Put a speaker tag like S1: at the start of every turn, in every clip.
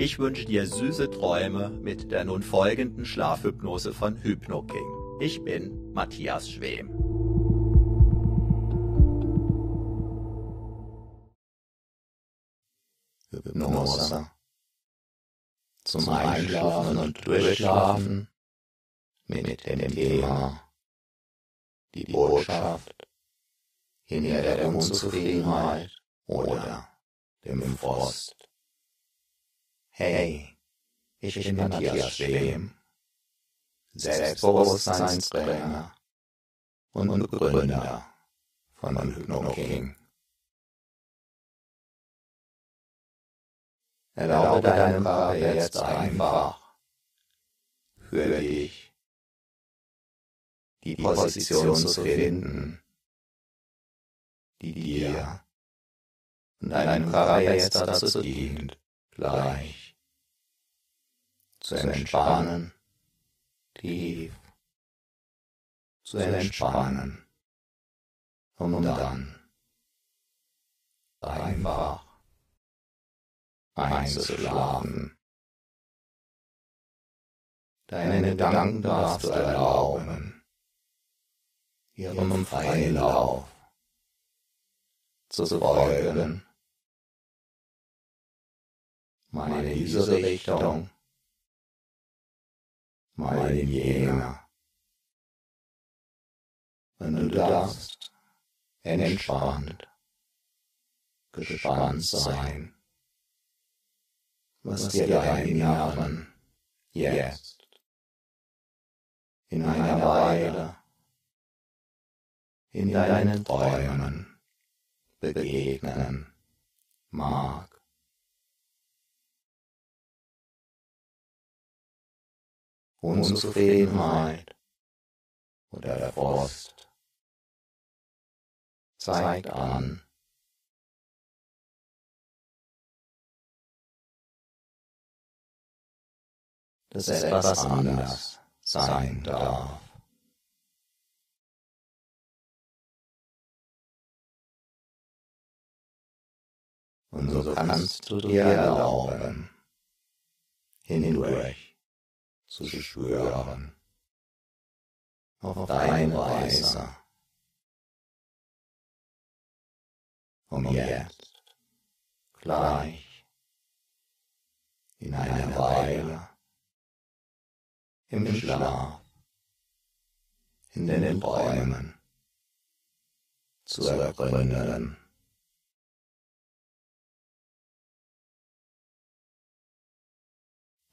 S1: Ich wünsche dir süße Träume mit der nun folgenden Schlafhypnose von HypnoKing. Ich bin Matthias Schwem.
S2: Hypnose. Zum Einschlafen und Durchschlafen mit dem Thema die Botschaft hinter der Unzufriedenheit oder dem Frost. Hey, ich bin Matthias Schwem, Selbstbewusstseinstrainer und Begründer von HypnoKing. Erlaube deinem Körper jetzt einfach für dich die Position zu finden, die dir und deinem Körper jetzt dazu dient, gleich zu entspannen, tief zu entspannen, um dann einfach einzuschlafen. Deine Gedanken darfst du erlauben, ihrem freien Lauf zu folgen. Mal in diese Richtung, mal in jene. Wenn du darfst, entspannt, gespannt sein, was dir dein Inneren jetzt in einer Weile in deinen Träumen begegnen mag. Unzufriedenheit oder der Frost zeigt an, dass etwas anders sein darf. Und so kannst du dir erlauben, hindurch zu schwören, auf deine Weise, um jetzt gleich in einer Weile im Schlaf in den Bäumen zu ergründen.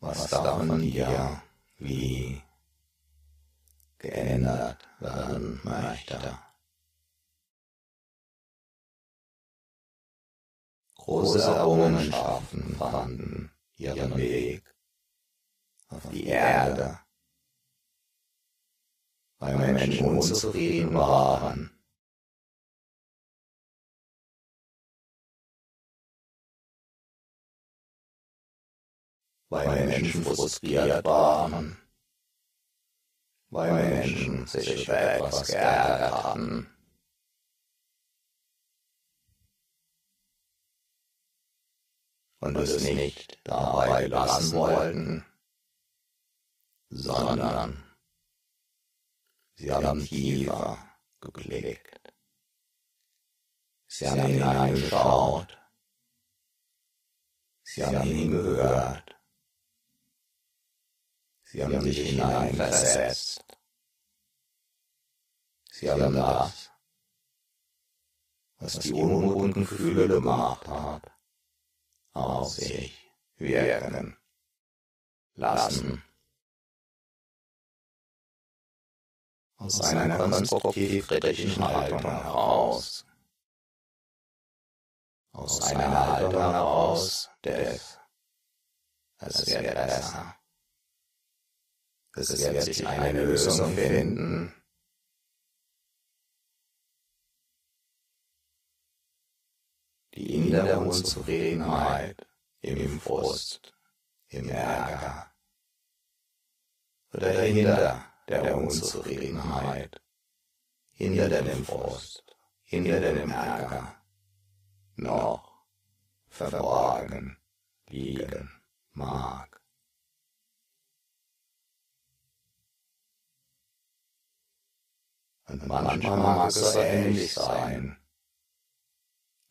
S2: was davon dir wie geändert werden möchte. Große Errungenschaften fanden ihren Weg auf die Erde, weil Menschen unzufrieden waren Weil Menschen frustriert waren weil Menschen sich über etwas geärgert hatten. Und es nicht dabei lassen wollten, sondern sie haben tiefer geblickt. Sie haben hineingeschaut. Sie haben hingehört. Sie haben sich hineinversetzt. Sie haben das, was die unruhigen Gefühle gemacht hat, auf sich wirken lassen. Aus einer konstruktiv-kritischen Haltung heraus. Aus einer Haltung heraus des, es wird besser. Es wird sich eine Lösung finden. Die innere Unzufriedenheit im Frust, im Ärger oder hinter der Unzufriedenheit, hinter dem Frust, hinter dem Ärger noch verborgen liegen mag. Und manchmal mag es ähnlich sein,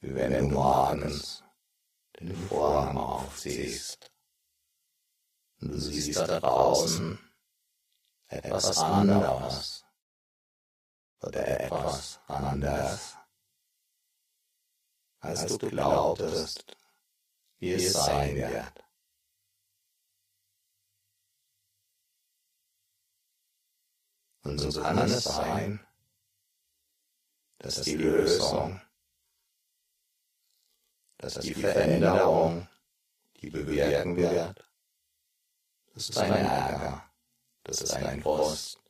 S2: wie wenn du morgens den Vorhang aufziehst und du siehst da draußen etwas anderes oder etwas anders, als du glaubtest, wie es sein wird. Und so kann es sein, dass die Lösung, dass die Veränderung, die bewirken wird, das ist ein Ärger, das ist ein Frust,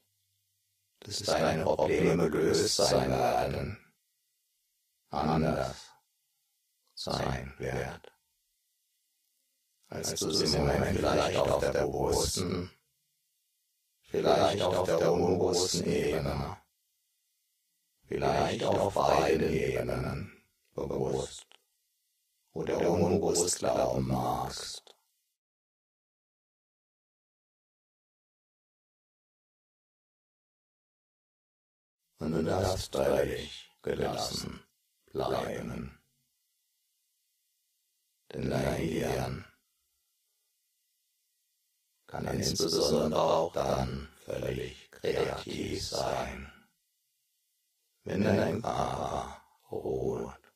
S2: das ist deine Probleme. Gelöst sein werden, anders sein wird, als du es im Moment vielleicht auf der bewussten vielleicht auf der unbewussten Ebene, vielleicht auf beiden Ebenen, bewusst oder unbewusst glauben magst. Und du darfst völlig gelassen bleiben. Denn dein Gehirn kann insbesondere auch dann völlig kreativ sein, wenn dein Körper ruht.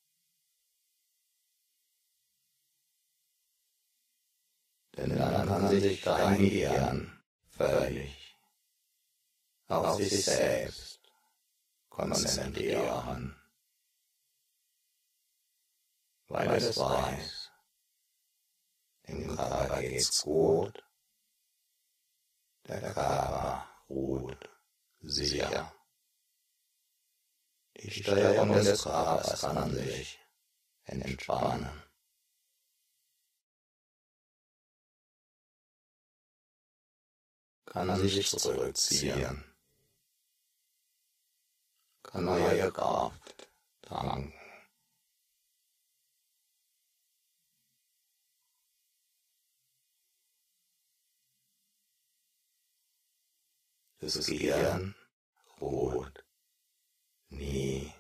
S2: Denn dann kann sich dein Gehirn völlig auf sich selbst konzentrieren, weil es weiß, dem Körper geht's gut, der Körper ruht sicher. Die Steuerung des Körpers kann sich entspannen. Kann sich zurückziehen. Kann neue Kraft tanken. das Gehirn ruht nie.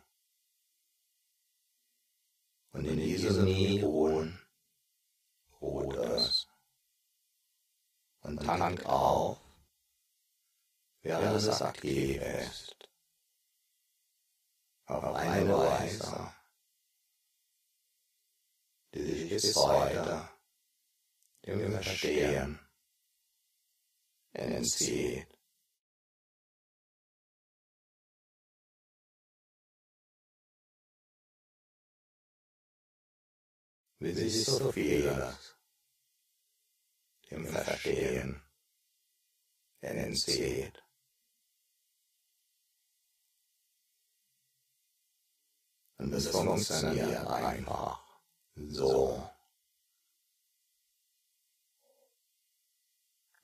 S2: Und in diesem Nie ruhen ruht es und tankt auf, während es aktiv ist. Auf eine Weise, die sich bis heute dem Verstehen entzieht. Wie sich so vieles dem Verstehen entzieht. Und es funktioniert einfach so,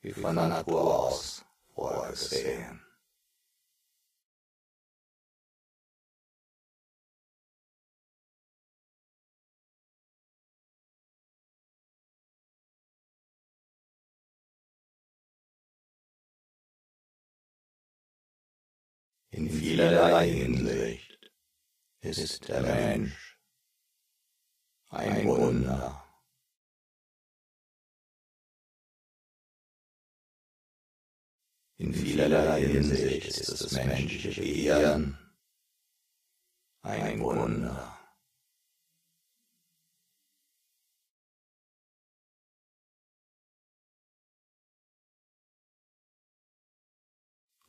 S2: wie von der Natur aus vorgesehen. In vielerlei Hinsicht ist der Mensch ein Wunder. In vielerlei Hinsicht ist das menschliche Gehirn ein Wunder.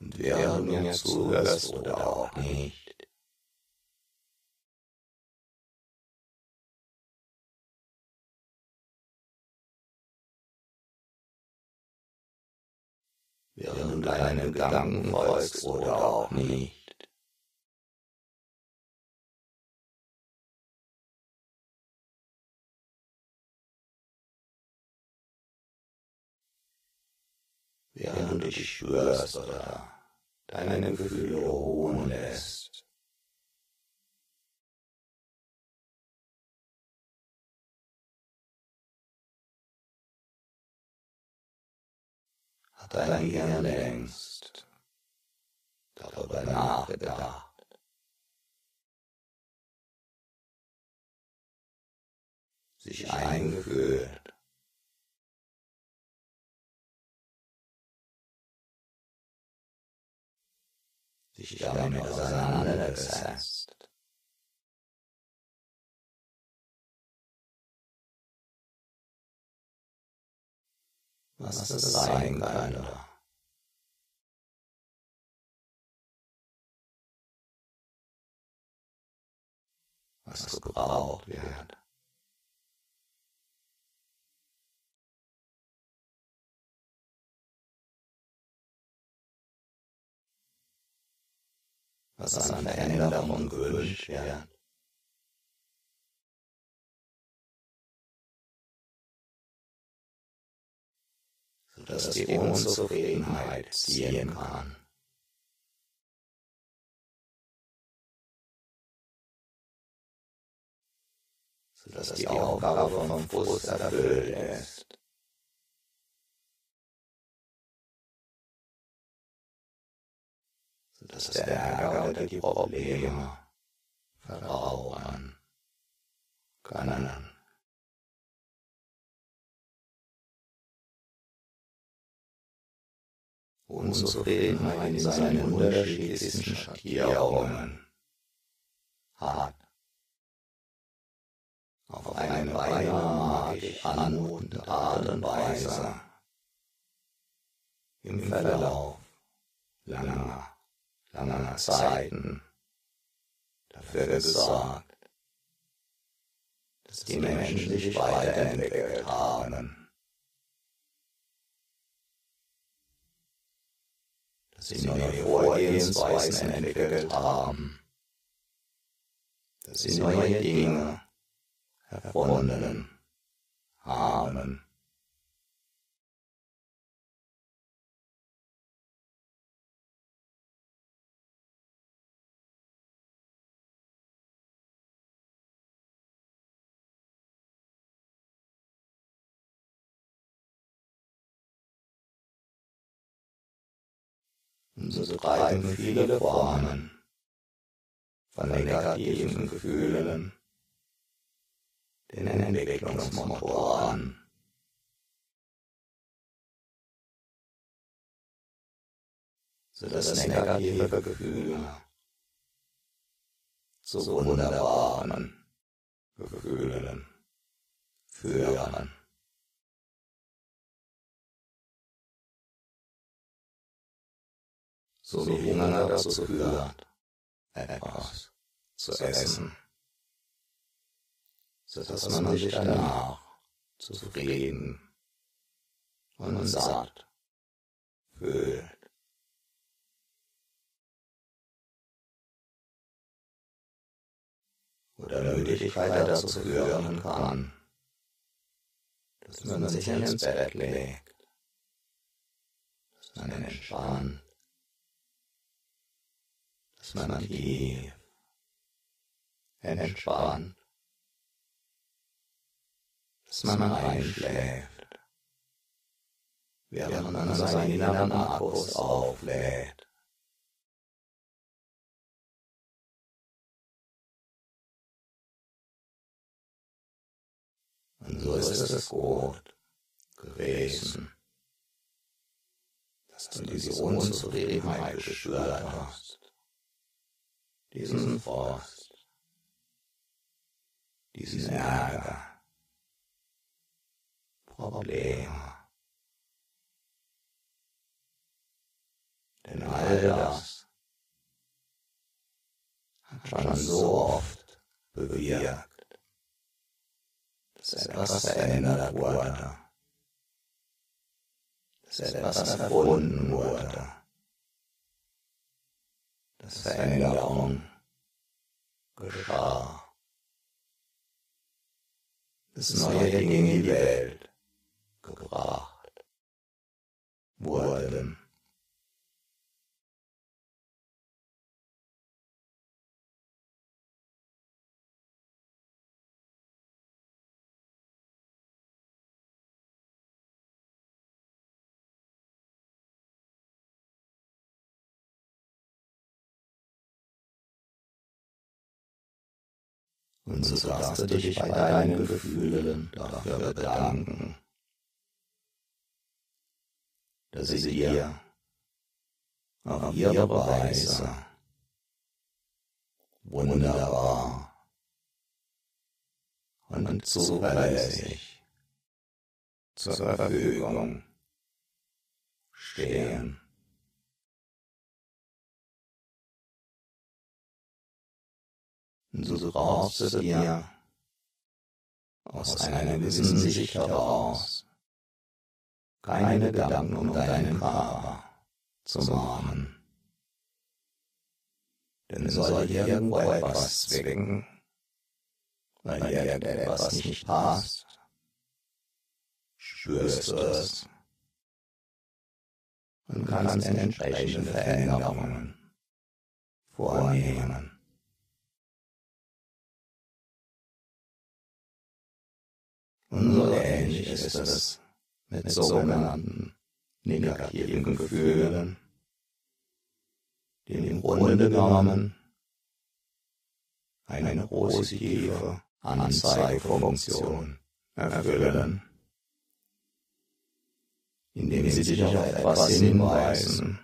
S2: Und während du mir zuhörst oder auch nicht, während du deinen Gedanken folgst oder auch nicht. Während du dich spürst oder deine Gefühle ruhen lässt. Hat dein Gehirn längst darüber nachgedacht, sich eingefühlt, sich damit auseinandergesetzt. Was das sein könnte. Was gebraucht wird. Was an Veränderung gewünscht wird. sodass die Unzufriedenheit ziehen kann. sodass die Aufgabe vom Frust erfüllt ist. Sodass der Ärger oder die Probleme. Verrauchen können. Unzufriedenheit in seinen unterschiedlichsten Schattierungen. Hat auf eine beinahe magisch anmutende Art und Weise. Im Verlauf. Langer langer Zeiten dafür gesorgt, dass die Menschen sich weiterentwickelt haben, dass sie neue Vorgehensweisen entwickelt haben, dass sie neue Dinge erfunden Und so treiben viele Formen von negativen Gefühlen den Entwicklungsmotor an. so dass negative Gefühle zu wunderbaren Gefühlen führen. So wie Hunger dazu führt, etwas zu essen, sodass man sich danach zufrieden und satt fühlt. Oder Müdigkeit dazu führen kann, dass man sich ins Bett legt, dass man entspannt, dass man tief entspannt, dass man einschläft, während man seinen inneren Akkus auflädt. Und so ist es gut gewesen, dass du diese Unzufriedenheit gespürt hast, diesen Frost, diesen Ärger, Probleme. Denn all das hat schon so oft bewirkt, dass etwas verändert wurde, dass etwas erfunden wurde, dass Veränderung geschah, dass neue Dinge in die Welt gebracht wurden. Und so darfst du dich bei deinen Gefühlen dafür bedanken, dass sie dir auf ihre Weise wunderbar und zuverlässig zur Verfügung stehen. So brauchst du dir aus einer gewissen Sicht heraus keine Gedanken um deinen Körper zu machen. Denn soll irgendwo etwas zwicken, weil irgendetwas nicht passt, spürst du es und kannst entsprechende Veränderungen vornehmen. Und so ähnlich ist es mit sogenannten negativen Gefühlen, die im Grunde genommen eine positive Anzeigefunktion erfüllen, indem sie dich auf etwas hinweisen,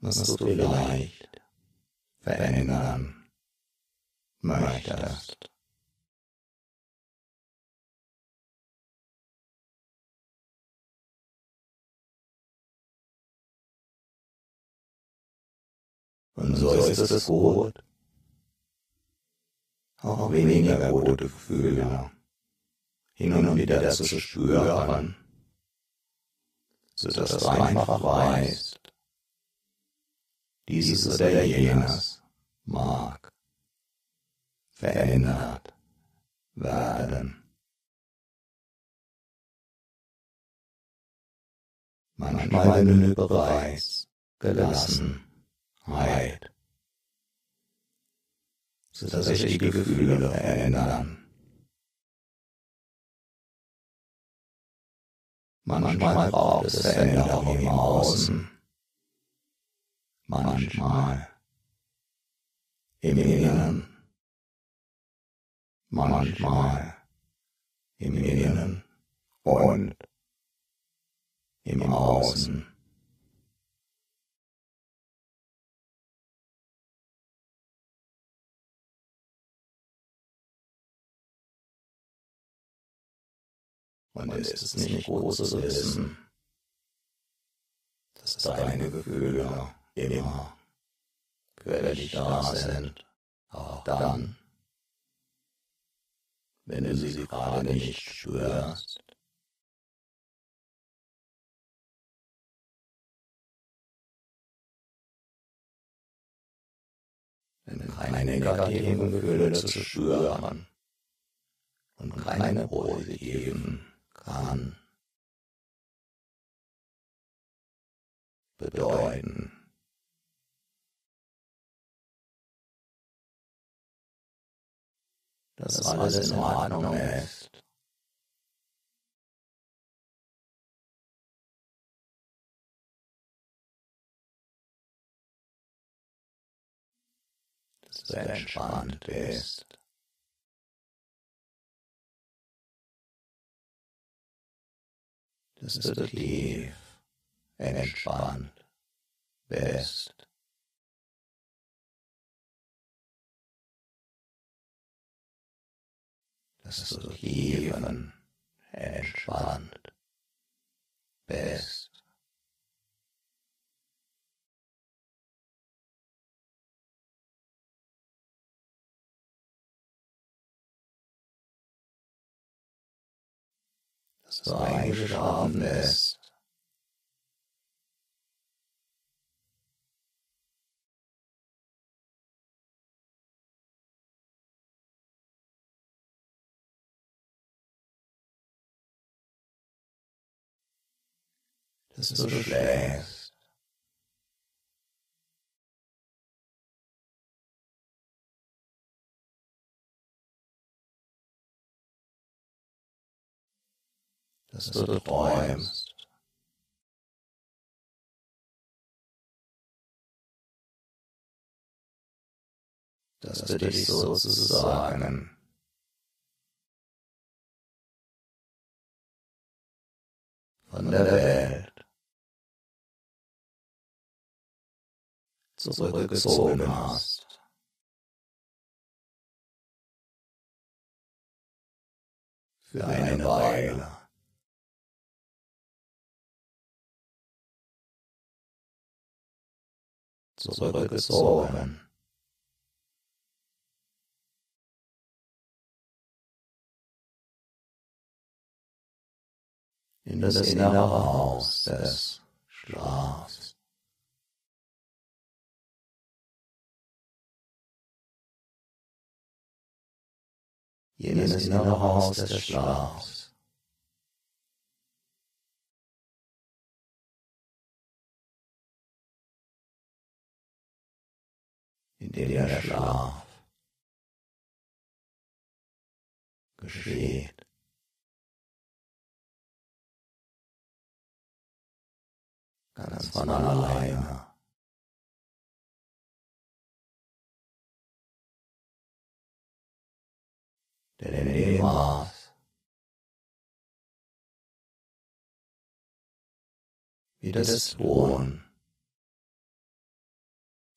S2: was du vielleicht verändern möchtest. Und so ist es gut. Auch weniger gute Gefühle hin und wieder zu spüren, sodass du einfach weißt, dieses oder jenes mag verändert werden. Manchmal genügt bereits gelassen Heid, sodass sich die Gefühle verändern. Manchmal braucht es Veränderung im Außen, manchmal im Inneren, manchmal im Inneren und im Außen. Und ist es nicht zu wissen, dass deine Gefühle immer. Dich da sind, auch dann, wenn du sie gerade nicht spürst. Wenn keine negativen Gefühle zu spüren und keine positiven kann bedeuten, dass alles in Ordnung ist. Dass du entspannt bist. Dass du tief entspannt bist. dass du hieven entspannt Du eingeschlafen bist. dass du schläfst. Dass du träumst. Dass du dich sozusagen von der Welt zurückgezogen hast. Für eine Weile. Zurückgezogen. In das innere Haus des Schlafs. jenes innere Haus des Schlafs. In dem der Schlaf geschieht. Ganz von alleine. denn in dem Maß, wie das Tun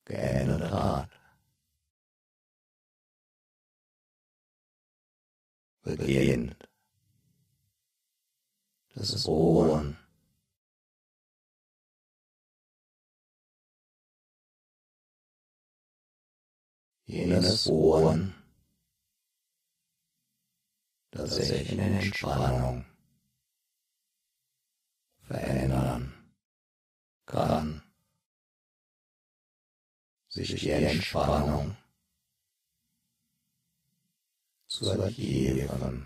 S2: geändert hat, das Ruhen jenes Ruhen dass sich in Entspannung verändern kann, sich die Entspannung zur tiefen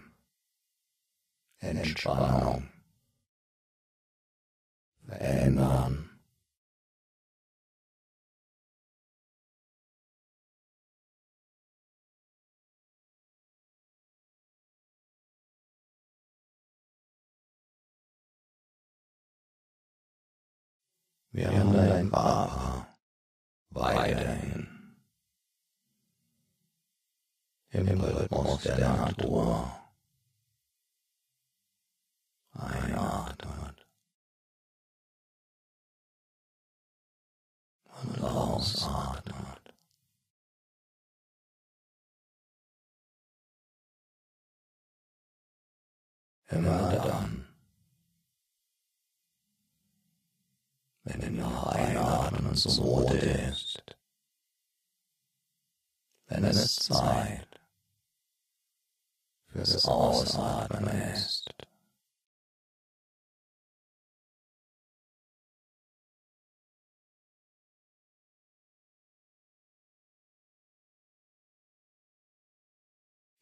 S2: Entspannung. Verändern. während dein Körper weiterhin im Rhythmus der Natur einatmet und ausatmet. Immer dann, wenn nach Einatmen zumute ist, wenn es Zeit für fürs Ausatmen ist.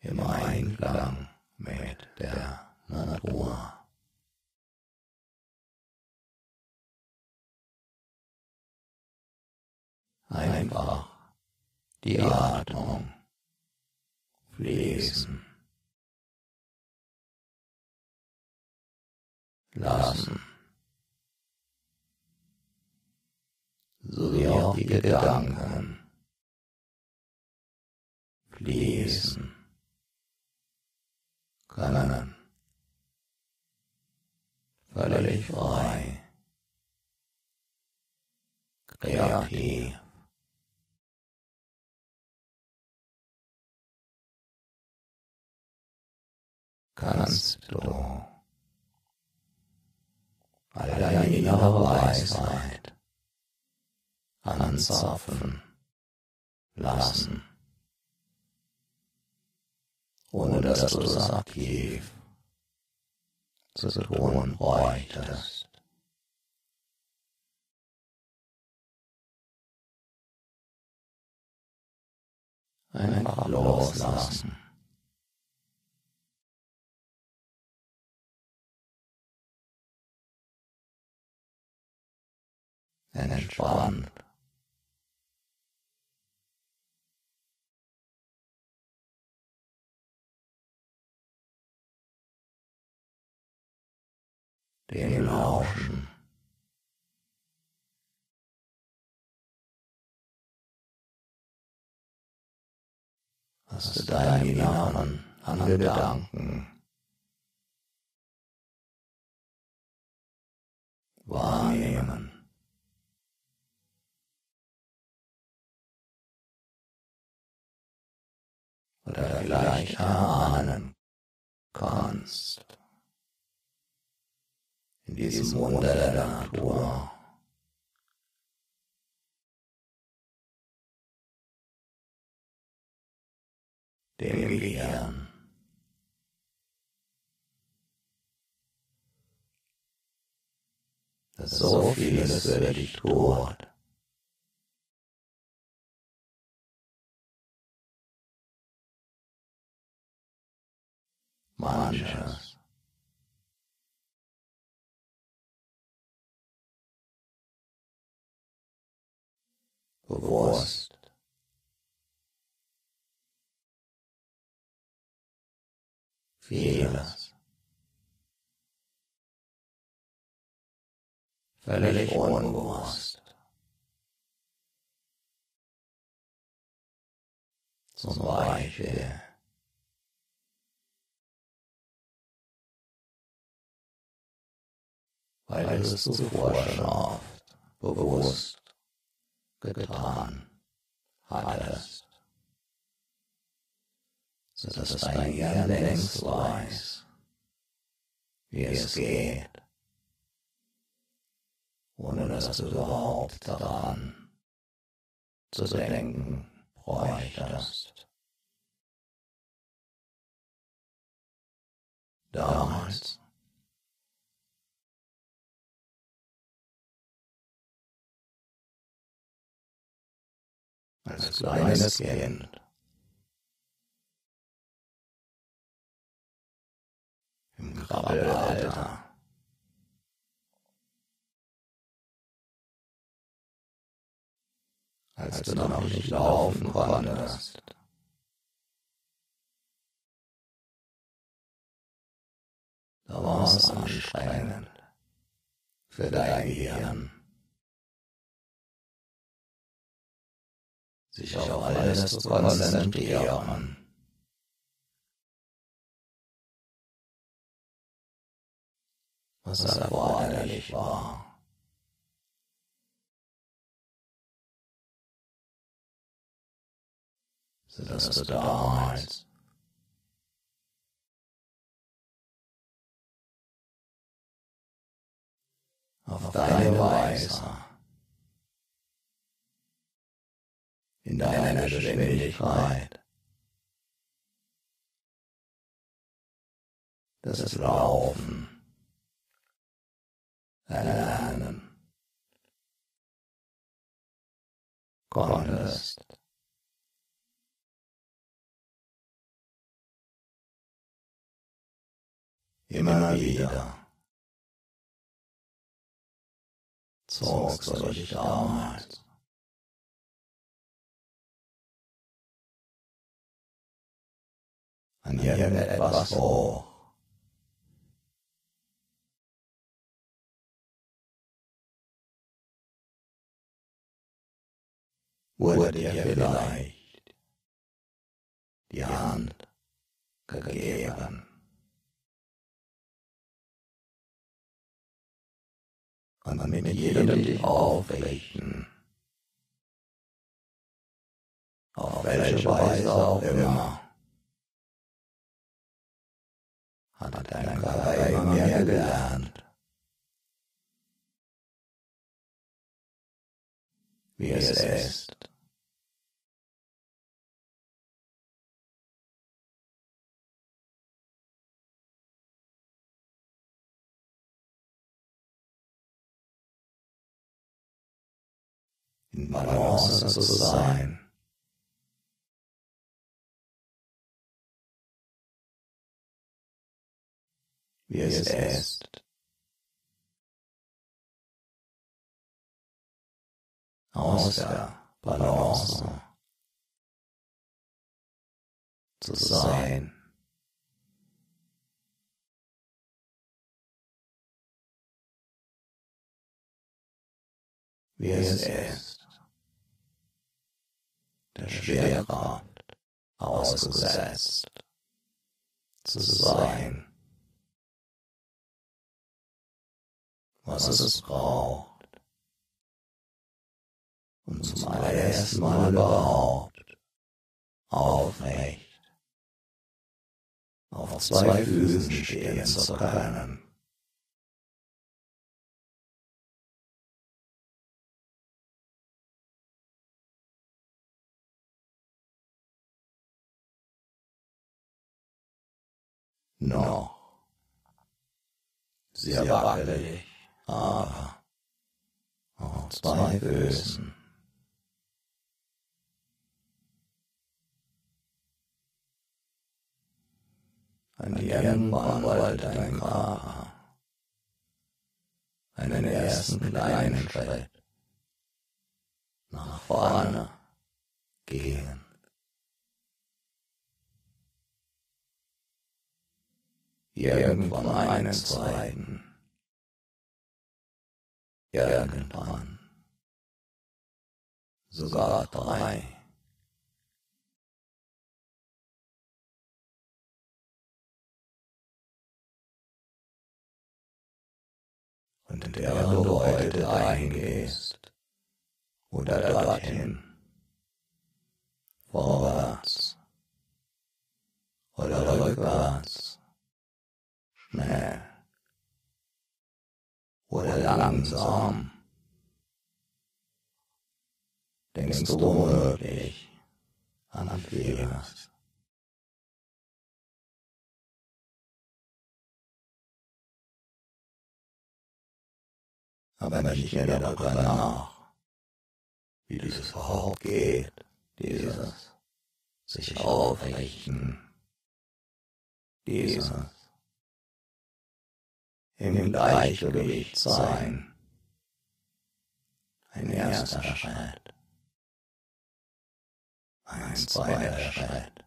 S2: Im Einklang mit der Natur. Einfach die Atmung fließen lassen, sowie auch die Gedanken fließen. können, völlig frei, kreativ. kannst du all deine innere Weisheit anzapfen lassen, ohne dass du es aktiv zu tun bräuchtest. Einfach loslassen. Entspannt. Dem Lauschen. Was du deinen Inneren an Gedanken wahrnehmen. Oder vielleicht erahnen kannst. In diesem Wunder der Natur. Dem Gehirn. Das so vieles für dich tut. Manches. Bewusst. Vieles. Völlig unbewusst. Zum Beispiel zuvor schon oft bewusst getan hattest, so dass dein Gehirn längst weiß, wie es geht, ohne dass du überhaupt daran zu denken bräuchtest. Damals als kleines Kind. Im Krabbelalter. Als du noch nicht laufen konntest. Da war es anstrengend für dein Gehirn. Sich auf alles zu konzentrieren. Was erforderlich war. So dass du damals auf deine Weise in deiner Geschwindigkeit. das Laufen erlernen. Konntest. Immer wieder. zogst du dich damals an irgendetwas hoch. Wurde dir vielleicht die Hand gegeben. Und mit jedem dich aufrichten, auf welche Weise auch immer. Hat dein Körper immer mehr gelernt, wie es ist. in Balance zu sein. Wie es ist. Aus der Balance zu sein. Wie es ist. Der Schwerkraft ausgesetzt zu sein. Was es? Braucht, um zum allerersten Mal überhaupt aufrecht. Auf zwei Füßen stehen zu können. Noch. Sehr wackelig aber auf zwei Füßen. An irgendwann wollte dein Körper einen ersten kleinen Schritt. Nach vorne gehen. Irgendwann einen zweiten irgendwann. Sogar drei. Und in der du heute dahin oder dorthin, vorwärts oder rückwärts, schnell oder langsam. Denkst du womöglich an vieles? Aber nicht mehr darüber nach, wie dieses überhaupt geht, dieses sich aufrichten, dieses im Gleichgewicht sein. Ein erster Schritt. Ein zweiter Schritt.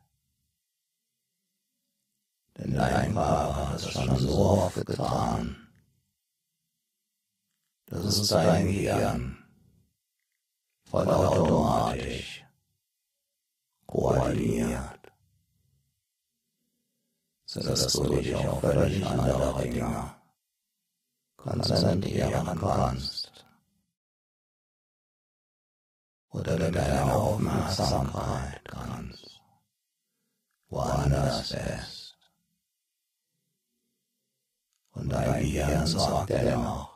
S2: Denn dein Körper hat es schon so oft getan. Das ist dein Gehirn vollautomatisch koordiniert, sodass du dich auf völlig andere Dinge konzentrieren kannst. Oder du deine Aufmerksamkeit ganz woanders ist. Und dein Gehirn sorgt dennoch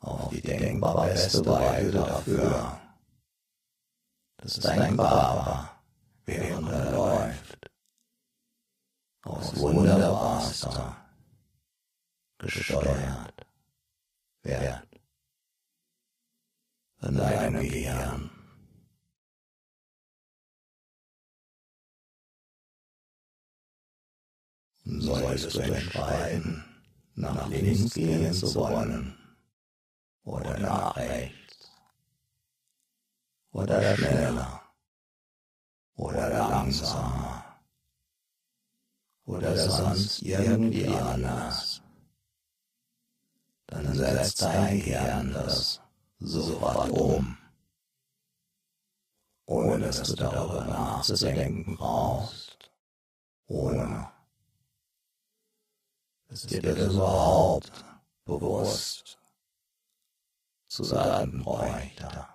S2: auf die denkbar beste Weise dafür, dass dein Körper, während er läuft, aufs Wunderbarste gesteuert wird in deinem Gehirn. Solltest du entscheiden, nach links gehen zu wollen oder nach rechts oder schneller oder langsamer oder sonst irgendwie anders, dann setzt dein Gehirn das sofort um, ohne dass du darüber nachzudenken brauchst, ohne. Dass dir das überhaupt bewusst zu sein bräuchte.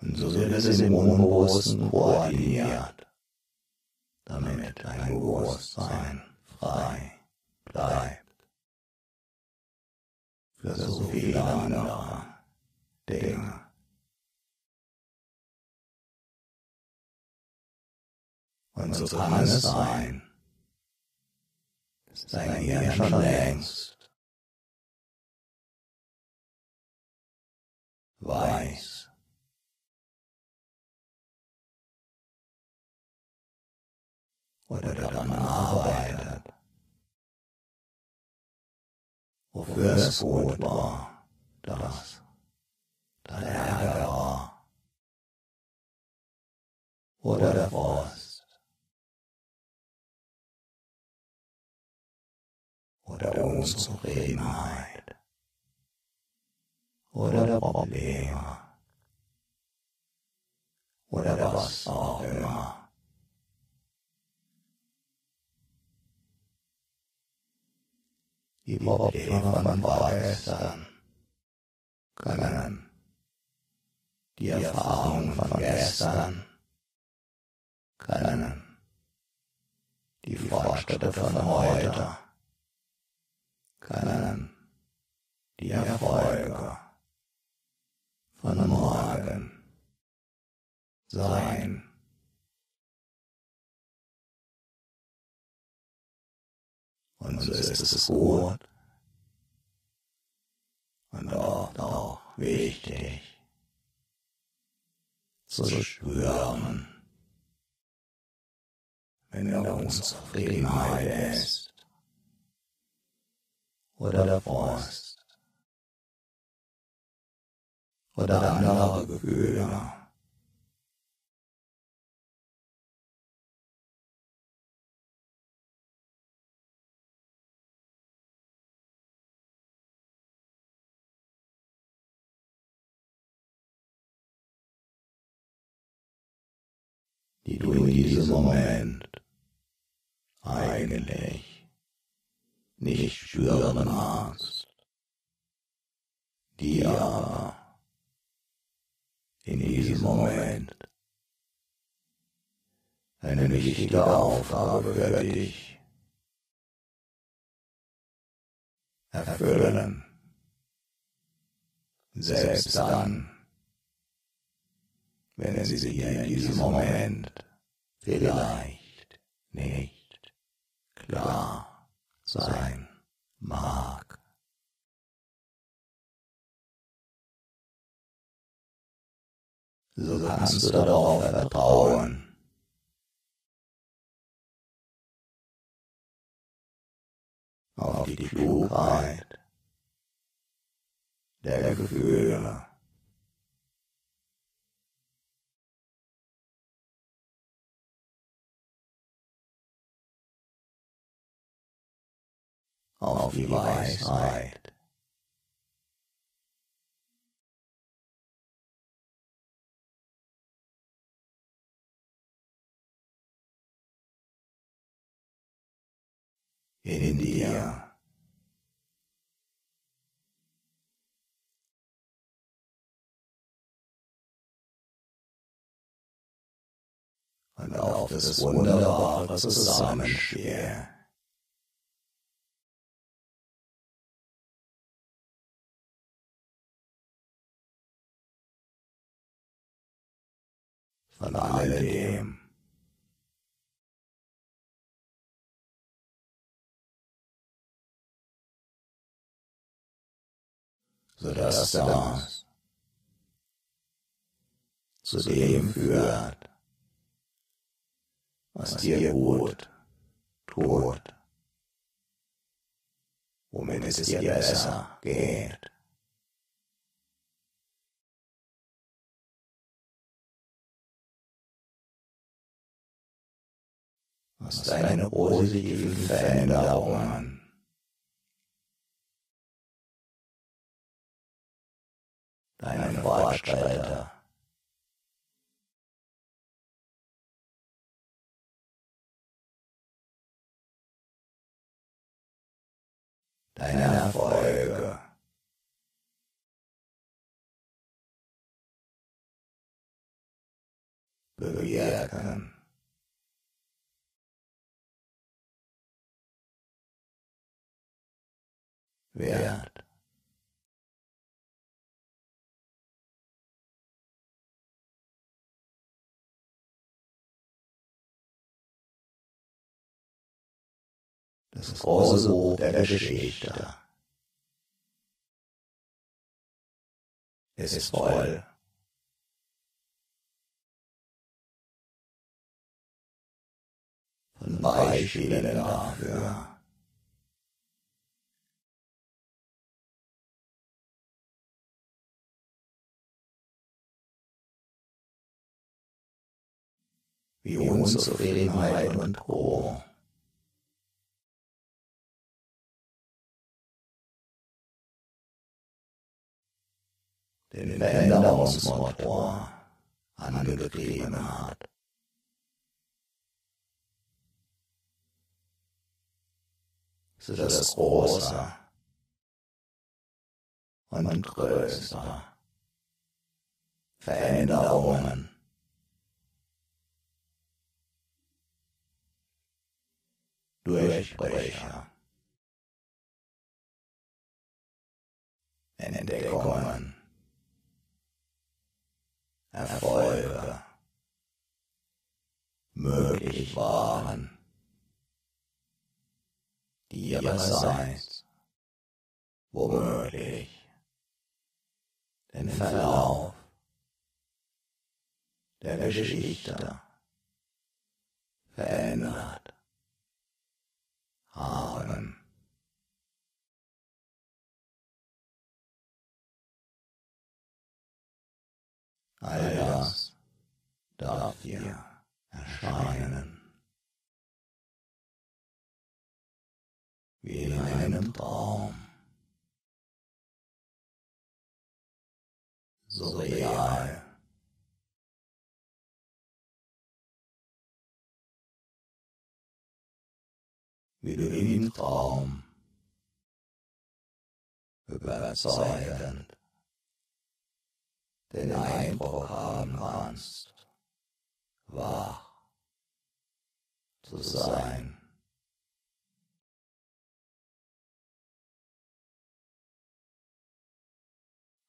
S2: Und so wird es im Unbewussten koordiniert, damit dein Bewusstsein frei bleibt für so viele andere Dinge. Und so kann es sein, dass dein Hirn schon längst weiß, oder daran arbeitet, wofür es gut war, dass dein Ärger war. Oder der Frust oder der Unzufriedenheit. Oder der Probleme. Oder was auch immer. Die Probleme von vorgestern können die Erfahrungen von gestern können die Fortschritte von heute können die Erfolge von morgen sein. Und so ist es gut. und oft auch wichtig zu spüren, wenn der Unzufriedenheit ist. oder der Frust oder andere Gefühle. Die du in diesem Moment eigentlich nicht spüren magst, die aber in diesem Moment eine wichtige Aufgabe für dich erfüllen, selbst dann, wenn sie dir in diesem Moment vielleicht nicht klar sein mag. So kannst du darauf vertrauen, auf die Klugheit der Gefühle. Auf die Weisheit. In dir. Und auf das wunderbare Zusammenspiel von alledem. sodass das zu dem führt, was dir gut tut, womit es dir besser geht. Was deine positiven Veränderungen deinen Fortschritte deine Erfolge. Bewirken. Wert. das große Buch der Geschichte. Es ist voll. von Beispielen dafür. Wie Unzufriedenheit und Co. den Veränderungsmotor angetrieben hat. Es ist das Große und Größte. Veränderungen. Durchbrüche. Entdeckungen. Erfolge möglich waren, die ihrerseits womöglich den Verlauf der Geschichte verändert haben. All das darf dir erscheinen. Wie in einem Traum. So real. Wie du im Traum überzeugend den Eindruck haben kannst, wach zu sein.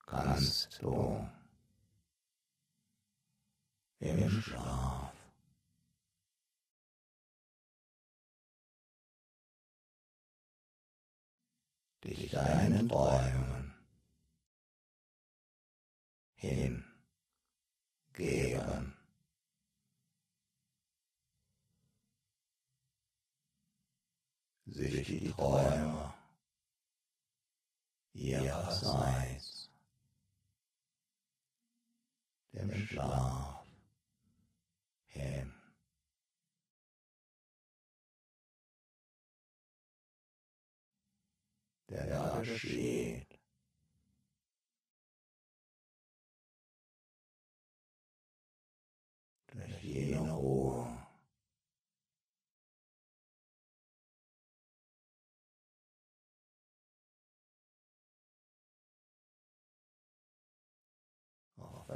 S2: Kannst du im Schlaf dich deinen Träumen hingeben. Sich die Träume ihrerseits dem Schlaf hin. Der da geschieht. jene Ruhe. Auch